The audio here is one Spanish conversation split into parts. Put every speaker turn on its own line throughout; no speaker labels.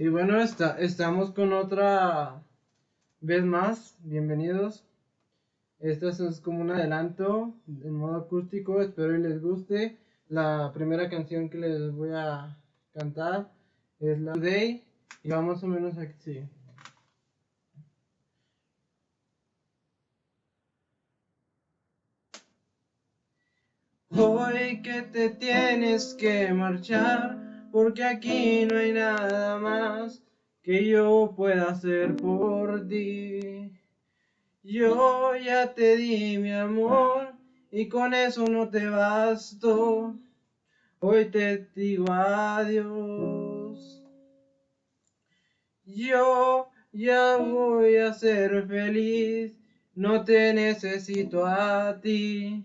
Y bueno, está, estamos con otra vez más. Bienvenidos. Esto es como un adelanto en modo acústico. Espero que les guste. La primera canción que les voy a cantar es la Day. Y vamos o menos aquí. Hoy que te tienes que marchar porque aquí no hay nada más que yo pueda hacer por ti. Yo ya te di mi amor y con eso no te basto. Hoy te digo adiós. Yo ya voy a ser feliz, no te necesito a ti.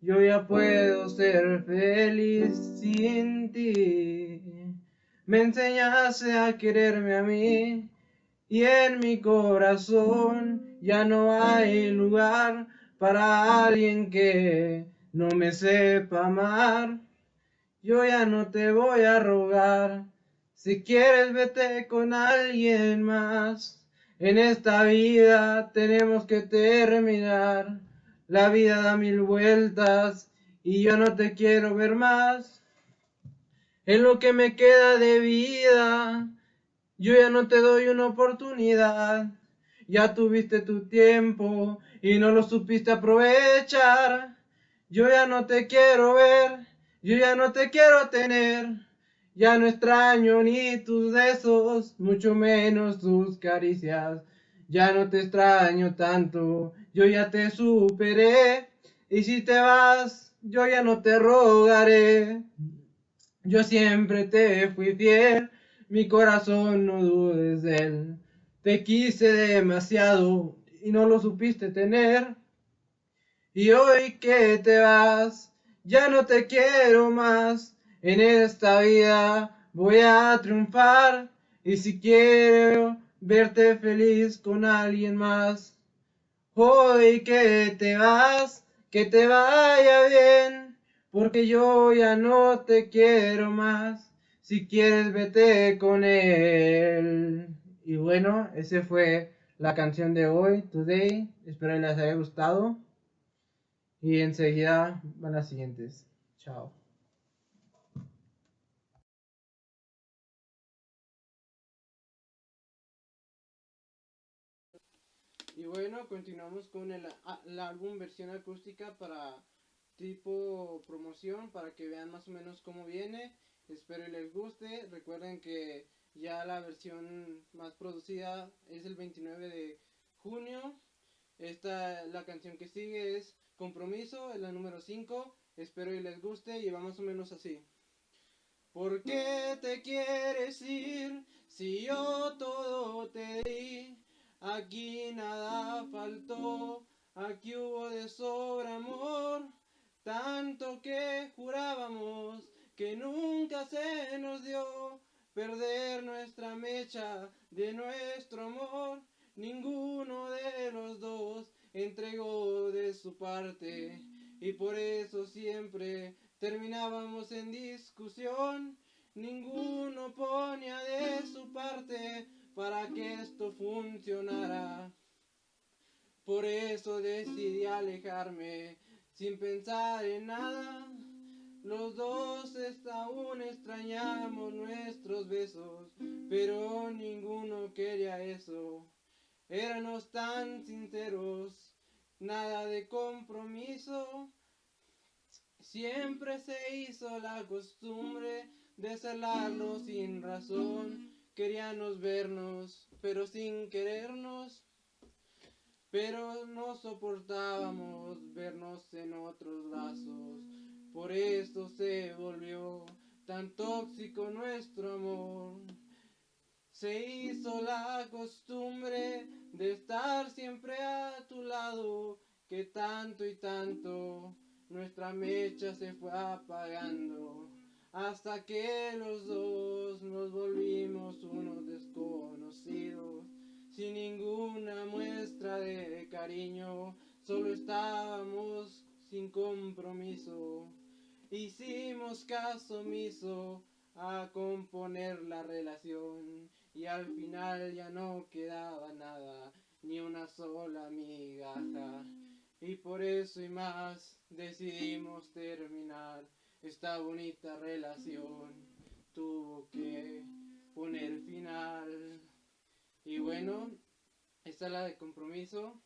Yo ya puedo ser feliz sin ti. Me enseñaste a quererme a mí y en mi corazón ya no hay lugar para alguien que no me sepa amar. Yo ya no te voy a rogar. Si quieres vete con alguien más. En esta vida tenemos que terminar. La vida da mil vueltas y yo no te quiero ver más. En lo que me queda de vida, yo ya no te doy una oportunidad. Ya tuviste tu tiempo y no lo supiste aprovechar. Yo ya no te quiero ver, yo ya no te quiero tener. Ya no extraño ni tus besos, mucho menos tus caricias. Ya no te extraño tanto, yo ya te superé. Y si te vas, yo ya no te rogaré. Yo siempre te fui fiel, mi corazón no dudes de él. Te quise demasiado y no lo supiste tener. Y hoy que te vas, ya no te quiero más. En esta vida voy a triunfar. Y si quiero verte feliz con alguien más. Hoy que te vas, que te vaya bien, porque yo ya no te quiero más. Si quieres, vete con él. Y bueno, esa fue la canción de hoy, Today. Espero que les haya gustado. Y enseguida van las siguientes. Chao. Y bueno, continuamos con el, álbum versión acústica para tipo promoción, para que vean más o menos cómo viene. Espero les guste. Recuerden que ya la versión más producida es el 29 de junio. Esta, la canción que sigue es Compromiso, es la número 5. Espero y les guste y va más o menos así. ¿Por qué te quieres ir si yo todo te di? Aquí nada faltó, aquí hubo de sobra amor, tanto que jurábamos que nunca se nos dio perder nuestra mecha de nuestro amor. Ninguno de los dos entregó de su parte y por eso siempre terminábamos en discusión. Ninguno ponía de su parte para que esto funcionara. Por eso decidí alejarme sin pensar en nada. Los dos aún extrañamos nuestros besos, pero ninguno quería eso. Éramos tan sinceros, nada de compromiso. Siempre se hizo la costumbre de celarlo sin razón Queríamos vernos, pero sin querernos. Pero no soportábamos vernos en otros lazos. Por eso se volvió tan tóxico nuestro amor. Se hizo la costumbre de estar siempre a tu lado, que tanto y tanto nuestra mecha se fue apagando hasta que los dos nos volvimos unos desconocidos, sin ninguna muestra de cariño, solo estábamos sin compromiso. Hicimos caso omiso a componer la relación y al final ya no quedaba nada, ni una sola migaja. Y por eso y más decidimos terminar esta bonita relación. Tuvo que poner final. Y bueno, esta es la de compromiso.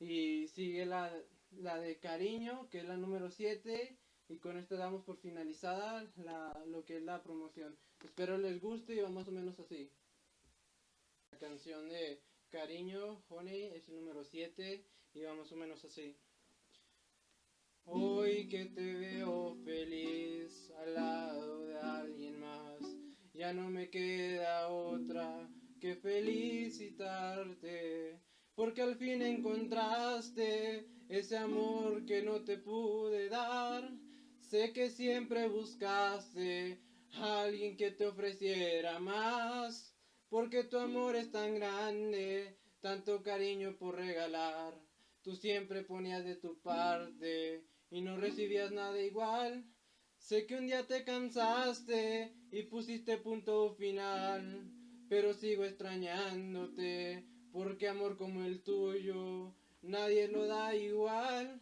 Y sigue la, la de cariño, que es la número 7 y con esto damos por finalizada la, lo que es la promoción. Espero les guste y va más o menos así. La canción de Cariño, Honey, es el número 7 y va más o menos así. Hoy que te veo feliz al lado de alguien más, ya no me queda otra que felicitarte, porque al fin encontraste ese amor que no te pude dar Sé que siempre buscaste a alguien que te ofreciera más, porque tu amor es tan grande, tanto cariño por regalar. Tú siempre ponías de tu parte y no recibías nada igual. Sé que un día te cansaste y pusiste punto final, pero sigo extrañándote, porque amor como el tuyo nadie lo da igual.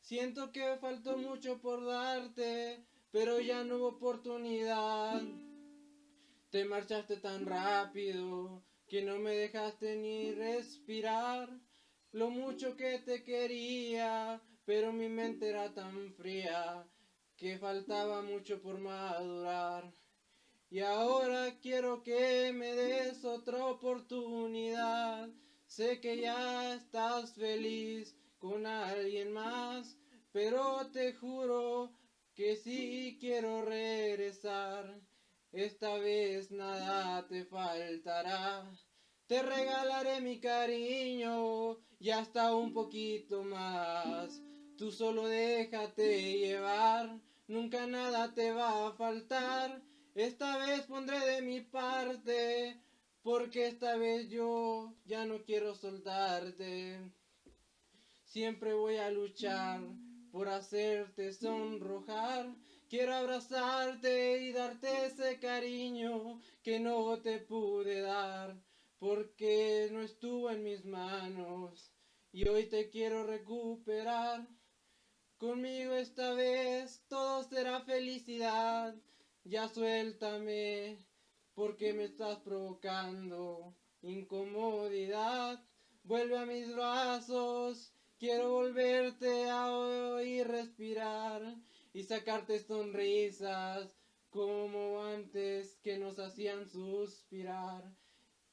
Siento que faltó mucho por darte, pero ya no hubo oportunidad. Te marchaste tan rápido que no me dejaste ni respirar. Lo mucho que te quería, pero mi mente era tan fría que faltaba mucho por madurar. Y ahora quiero que me des otra oportunidad. Sé que ya estás feliz con alguien más, pero te juro que si quiero regresar, esta vez nada te faltará. Te regalaré mi cariño y hasta un poquito más. Tú solo déjate llevar, nunca nada te va a faltar. Esta vez pondré de mi parte, porque esta vez yo ya no quiero soltarte. Siempre voy a luchar por hacerte sonrojar. Quiero abrazarte y darte ese cariño que no te pude dar, porque no estuvo en mis manos y hoy te quiero recuperar. Conmigo esta vez todo será felicidad. Ya suéltame, porque me estás provocando incomodidad. Vuelve a mis brazos Quiero volverte a oír respirar y sacarte sonrisas como antes que nos hacían suspirar.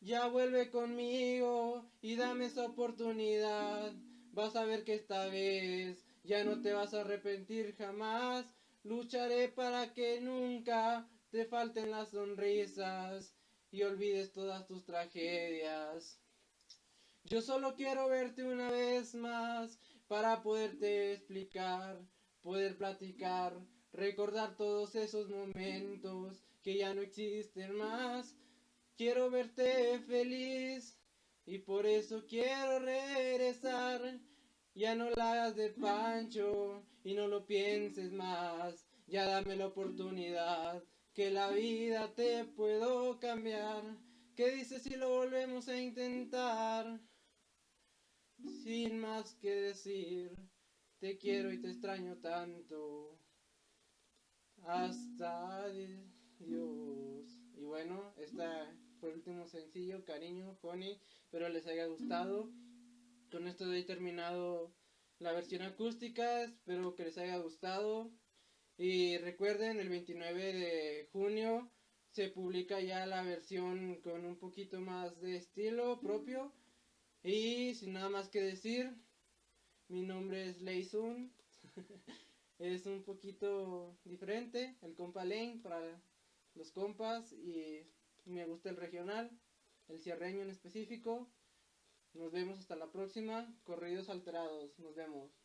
Ya vuelve conmigo y dame esa oportunidad. Vas a ver que esta vez ya no te vas a arrepentir jamás. Lucharé para que nunca te falten las sonrisas y olvides todas tus tragedias. Yo solo quiero verte una vez más para poderte explicar, poder platicar, recordar todos esos momentos que ya no existen más. Quiero verte feliz y por eso quiero regresar. Ya no la hagas de pancho y no lo pienses más. Ya dame la oportunidad que la vida te puedo cambiar. ¿Qué dices si lo volvemos a intentar? Sin más que decir, te quiero y te extraño tanto. Hasta Dios. Y bueno, este fue último sencillo, cariño, Honey. Espero les haya gustado. Con esto he terminado la versión acústica. Espero que les haya gustado. Y recuerden, el 29 de junio se publica ya la versión con un poquito más de estilo propio. Y sin nada más que decir, mi nombre es Leisun. es un poquito diferente, el compa Lane para los compas y me gusta el regional, el cierreño en específico. Nos vemos hasta la próxima. Corridos alterados. Nos vemos.